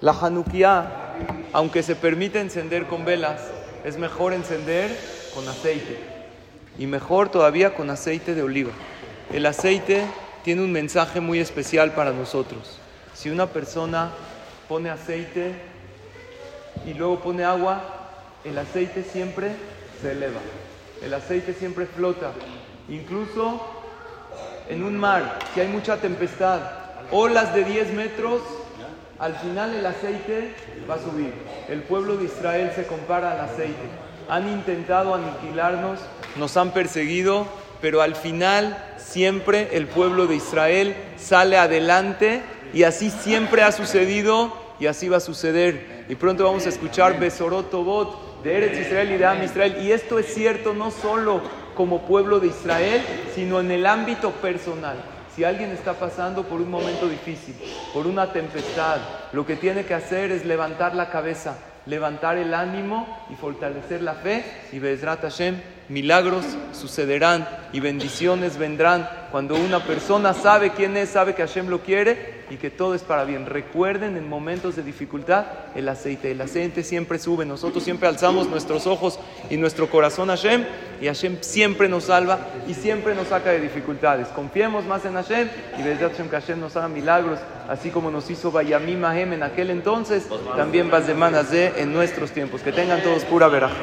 La Hanukkah, aunque se permite encender con velas, es mejor encender con aceite. Y mejor todavía con aceite de oliva. El aceite tiene un mensaje muy especial para nosotros. Si una persona pone aceite y luego pone agua, el aceite siempre se eleva. El aceite siempre flota. Incluso en un mar, si hay mucha tempestad, olas de 10 metros, al final el aceite va a subir. El pueblo de Israel se compara al aceite. Han intentado aniquilarnos, nos han perseguido, pero al final siempre el pueblo de Israel sale adelante y así siempre ha sucedido y así va a suceder. Y pronto vamos a escuchar Besorot Tobot de Eretz Israel y de Am Israel. Y esto es cierto no solo como pueblo de Israel, sino en el ámbito personal. Si alguien está pasando por un momento difícil, por una tempestad, lo que tiene que hacer es levantar la cabeza, levantar el ánimo y fortalecer la fe. Y Bezrat Hashem, milagros sucederán y bendiciones vendrán cuando una persona sabe quién es, sabe que Hashem lo quiere y que todo es para bien. Recuerden en momentos de dificultad el aceite. El aceite siempre sube. Nosotros siempre alzamos nuestros ojos y nuestro corazón a Hashem y Hashem siempre nos salva y siempre nos saca de dificultades. Confiemos más en Hashem y Bezrat Hashem que Hashem nos haga milagros, así como nos hizo Bayamim Mahem en aquel entonces, también Bazemanas de en nuestros tiempos. Que tengan todos pura veraja.